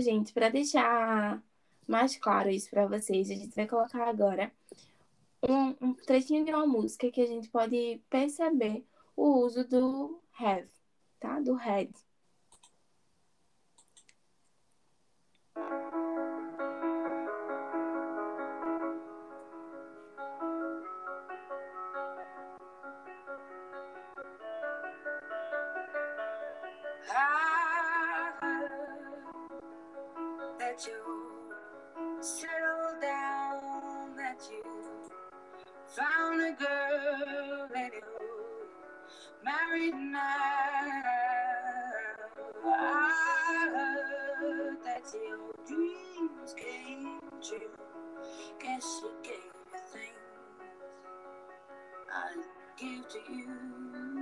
gente, para deixar mais claro isso para vocês, a gente vai colocar agora um, um trechinho de uma música que a gente pode perceber o uso do have, tá? Do had. you settled down, that you found a girl and you married now. I heard that your dreams came true. Guess she gave me things I give to you.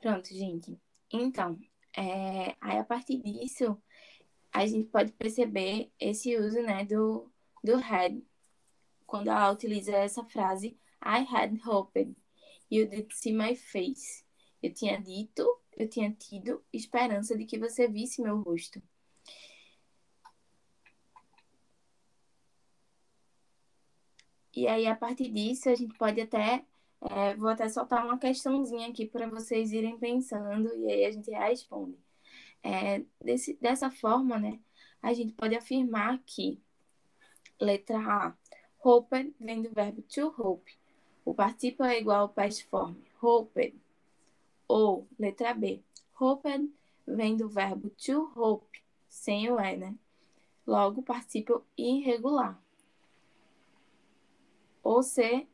Pronto, gente. Então, é, aí a partir disso, a gente pode perceber esse uso, né, do, do had, quando ela utiliza essa frase, I had hoped you did see my face. Eu tinha dito, eu tinha tido esperança de que você visse meu rosto. E aí, a partir disso, a gente pode até é, vou até soltar uma questãozinha aqui para vocês irem pensando e aí a gente responde. É, desse, dessa forma, né, a gente pode afirmar que letra A, hope vem do verbo to hope. O participio é igual ao past form, hoped. Ou letra B, hoped vem do verbo to hope, sem o E, né? Logo, participio irregular. Ou C,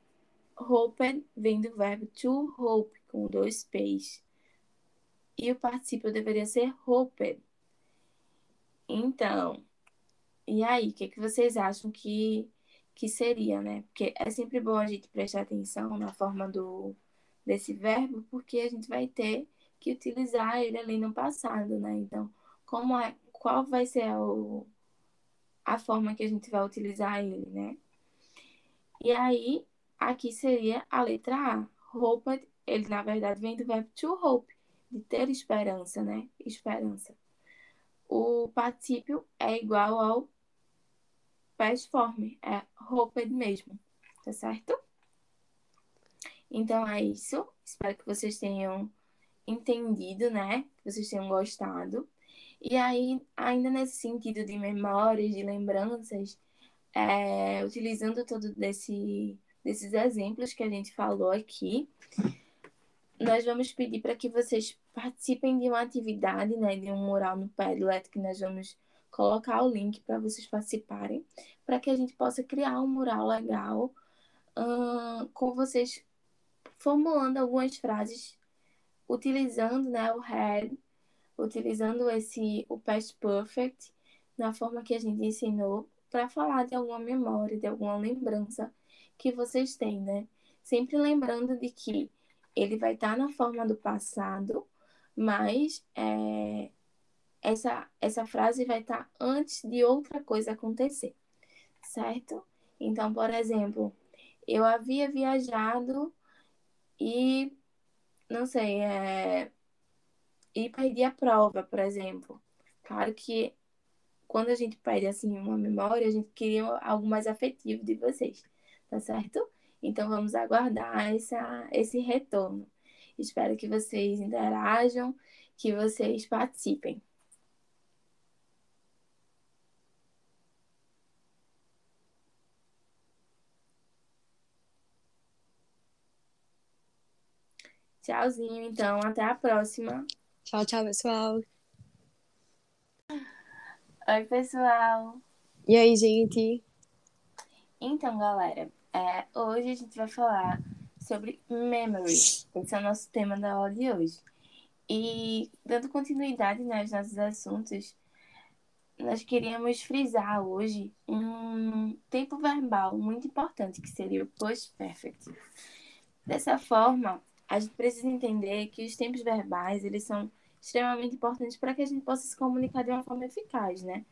Hoped vem do verbo to hope, com dois P's. E o participio deveria ser hoped. Então, e aí, o que, que vocês acham que, que seria, né? Porque é sempre bom a gente prestar atenção na forma do, desse verbo, porque a gente vai ter que utilizar ele ali no passado, né? Então, como é, qual vai ser o, a forma que a gente vai utilizar ele, né? E aí, Aqui seria a letra A. Hope, ele na verdade vem do verbo to hope, de ter esperança, né? Esperança. O particípio é igual ao past form, é hoped mesmo, tá certo? Então é isso. Espero que vocês tenham entendido, né? Que vocês tenham gostado. E aí, ainda nesse sentido de memórias, de lembranças, é, utilizando todo desse desses exemplos que a gente falou aqui, nós vamos pedir para que vocês participem de uma atividade, né, de um mural no Padlet, que nós vamos colocar o link para vocês participarem, para que a gente possa criar um mural legal uh, com vocês formulando algumas frases utilizando né, o had, utilizando esse o past perfect na forma que a gente ensinou para falar de alguma memória, de alguma lembrança que vocês têm, né? Sempre lembrando de que ele vai estar tá na forma do passado, mas é, essa, essa frase vai estar tá antes de outra coisa acontecer, certo? Então, por exemplo, eu havia viajado e, não sei, é, e perdi a prova, por exemplo. Claro que quando a gente perde assim uma memória, a gente queria algo mais afetivo de vocês tá certo? Então vamos aguardar essa, esse retorno. Espero que vocês interajam, que vocês participem. Tchauzinho, então, até a próxima. Tchau, tchau, pessoal. Oi, pessoal! E aí, gente? Então, galera, é, hoje a gente vai falar sobre memory. Esse é o nosso tema da aula de hoje. E, dando continuidade né, aos nossos assuntos, nós queríamos frisar hoje um tempo verbal muito importante, que seria o post-perfect. Dessa forma, a gente precisa entender que os tempos verbais, eles são extremamente importantes para que a gente possa se comunicar de uma forma eficaz, né?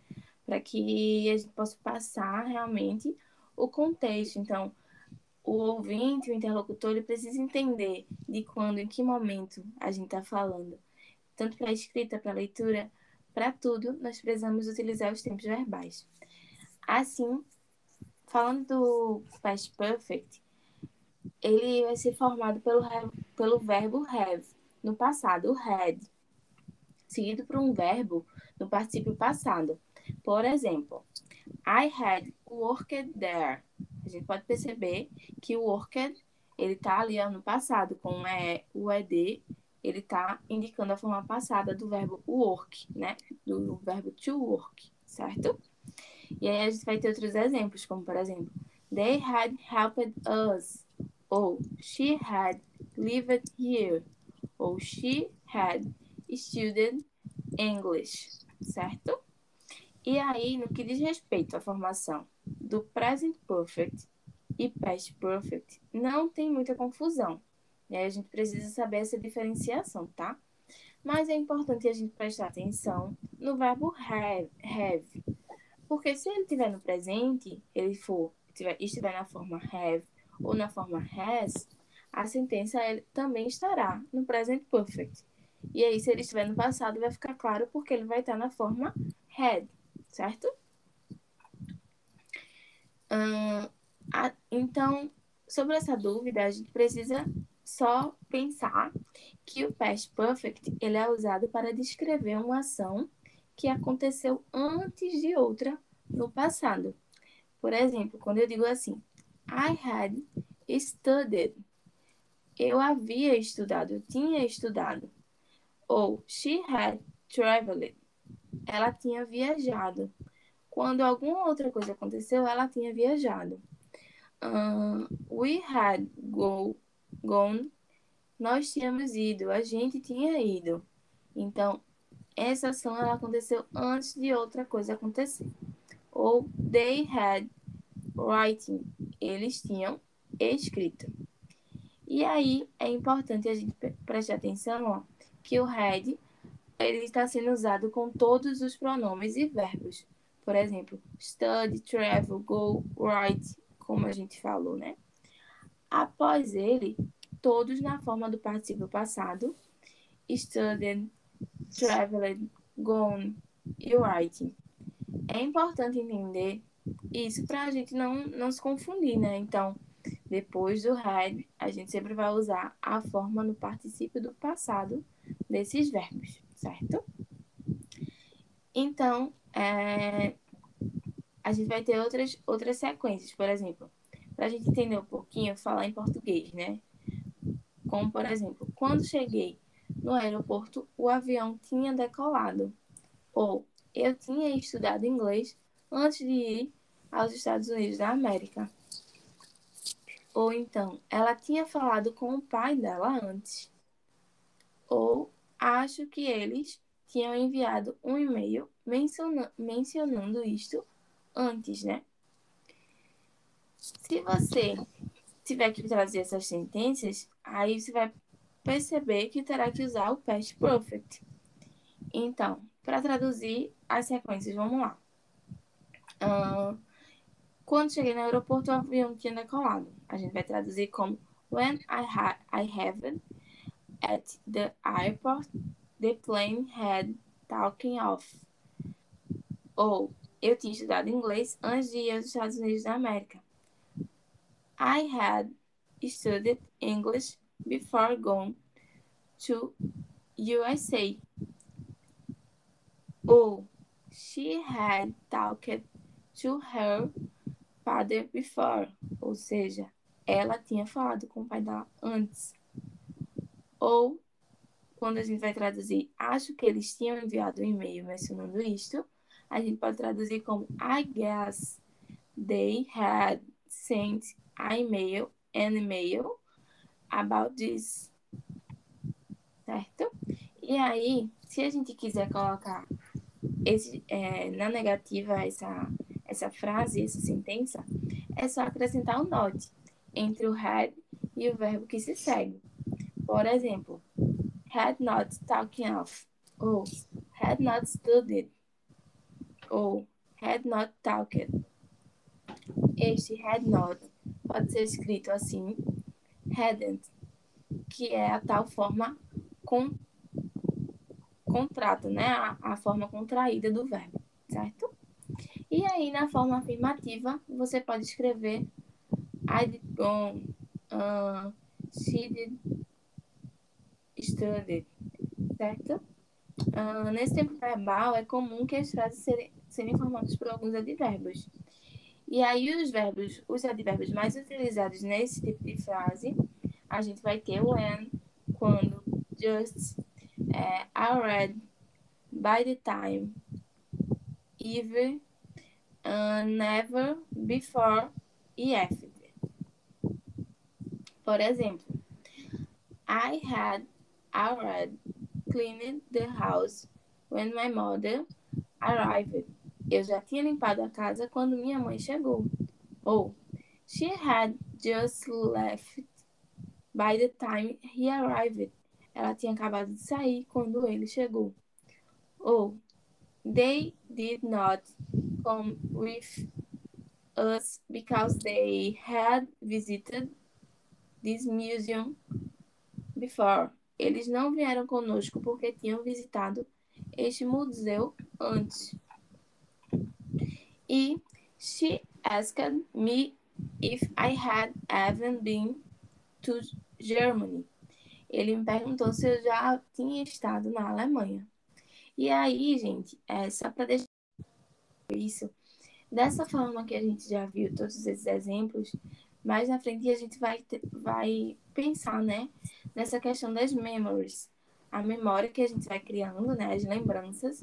para que a gente possa passar realmente o contexto. Então, o ouvinte, o interlocutor, ele precisa entender de quando, em que momento a gente está falando. Tanto para a escrita, para a leitura, para tudo, nós precisamos utilizar os tempos verbais. Assim, falando do past perfect, ele vai ser formado pelo, pelo verbo have, no passado, o had, seguido por um verbo no particípio passado. Por exemplo, I had worked there. A gente pode perceber que o worked, ele tá ali no passado, com é, o ed, ele tá indicando a forma passada do verbo work, né? Do verbo to work, certo? E aí a gente vai ter outros exemplos, como por exemplo, they had helped us, ou she had lived here, ou she had studied English, certo? E aí, no que diz respeito à formação do present perfect e past perfect, não tem muita confusão. E aí a gente precisa saber essa diferenciação, tá? Mas é importante a gente prestar atenção no verbo have, have. Porque se ele estiver no presente, ele for tiver, estiver na forma have ou na forma has, a sentença também estará no present perfect. E aí, se ele estiver no passado, vai ficar claro porque ele vai estar na forma had certo? Hum, a, então, sobre essa dúvida, a gente precisa só pensar que o past perfect ele é usado para descrever uma ação que aconteceu antes de outra no passado. Por exemplo, quando eu digo assim, I had studied, eu havia estudado, eu tinha estudado. Ou she had traveled, ela tinha viajado. Quando alguma outra coisa aconteceu, ela tinha viajado. Uh, we had go, gone. Nós tínhamos ido, a gente tinha ido. Então, essa ação ela aconteceu antes de outra coisa acontecer. Ou they had writing. Eles tinham escrito. E aí é importante a gente prestar atenção ó, que o had ele está sendo usado com todos os pronomes e verbos. Por exemplo, study, travel, go, write, como a gente falou, né? Após ele, todos na forma do participio passado, studied, traveled, gone e writing. É importante entender isso para a gente não, não se confundir, né? Então, depois do had, a gente sempre vai usar a forma no participio do passado desses verbos certo? Então, é, a gente vai ter outras, outras sequências, por exemplo, para a gente entender um pouquinho, falar em português, né? Como, por exemplo, quando cheguei no aeroporto, o avião tinha decolado. Ou eu tinha estudado inglês antes de ir aos Estados Unidos da América. Ou então, ela tinha falado com o pai dela antes. Ou Acho que eles tinham enviado um e-mail menciona mencionando isto antes, né? Se você tiver que traduzir essas sentenças, aí você vai perceber que terá que usar o past perfect. Então, para traduzir as sequências, vamos lá. Uh, quando cheguei no aeroporto, o avião tinha decolado. A gente vai traduzir como When I, ha I haven't At the airport, the plane had taken off. Ou, eu tinha estudado inglês antes de ir aos Estados Unidos da América. I had studied English before going to USA. Ou, she had talked to her father before. Ou seja, ela tinha falado com o pai dela antes. Ou, quando a gente vai traduzir, acho que eles tinham enviado um e-mail mencionando isto, a gente pode traduzir como I guess they had sent an email, an email about this. Certo? E aí, se a gente quiser colocar esse, é, na negativa essa, essa frase, essa sentença, é só acrescentar o um not entre o had e o verbo que se segue. Por exemplo, had not talking off, ou had not studied, ou had not talked. Este had not pode ser escrito assim, hadn't, que é a tal forma com contrato, né? A, a forma contraída do verbo, certo? E aí, na forma afirmativa, você pode escrever I did go, uh, she did study, certo? Uh, nesse tempo verbal, é comum que as frases serem, serem formadas por alguns advérbios. E aí, os verbos, os advérbios mais utilizados nesse tipo de frase, a gente vai ter when, quando, just, é, already, by the time, ever, uh, never, before e after. Por exemplo, I had already cleaned the house when my mother arrived. Eu já tinha limpado a casa quando minha mãe chegou. Ou, she had just left by the time he arrived. Ela tinha acabado de sair quando ele chegou. Ou, they did not come with us because they had visited this museum before. Eles não vieram conosco porque tinham visitado este museu antes. E she asked me if I had ever been to Germany. Ele me perguntou se eu já tinha estado na Alemanha. E aí, gente, é só para deixar isso. Dessa forma que a gente já viu todos esses exemplos, mais na frente a gente vai, vai pensar, né, nessa questão das memories. A memória que a gente vai criando, né, as lembranças.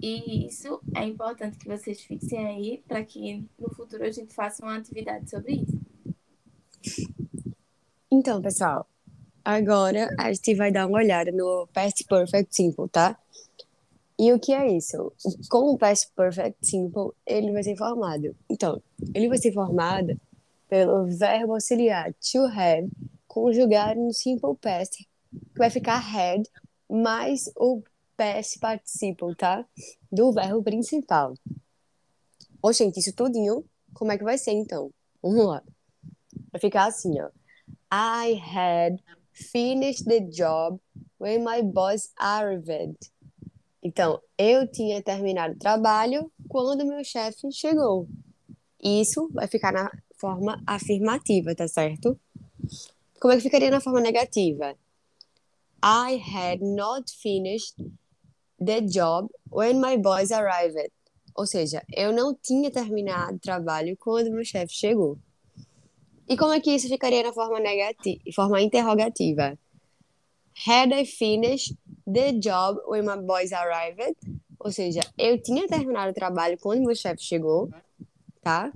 E isso é importante que vocês fixem aí para que no futuro a gente faça uma atividade sobre isso. Então, pessoal, agora a gente vai dar uma olhada no Past Perfect Simple, tá? E o que é isso? Com o Past Perfect Simple, ele vai ser formado. Então, ele vai ser formado pelo verbo auxiliar to have, conjugado no simple past, que vai ficar had, mais o past participle, tá? Do verbo principal. Ô, gente, isso tudinho, como é que vai ser, então? Vamos lá. Vai ficar assim, ó. I had finished the job when my boss arrived. Então, eu tinha terminado o trabalho quando meu chefe chegou. Isso vai ficar na forma afirmativa, tá certo? Como é que ficaria na forma negativa? I had not finished the job when my boss arrived. Ou seja, eu não tinha terminado o trabalho quando meu chefe chegou. E como é que isso ficaria na forma negativa, forma interrogativa? Had I finished the job when my boss arrived? Ou seja, eu tinha terminado o trabalho quando meu chefe chegou, tá?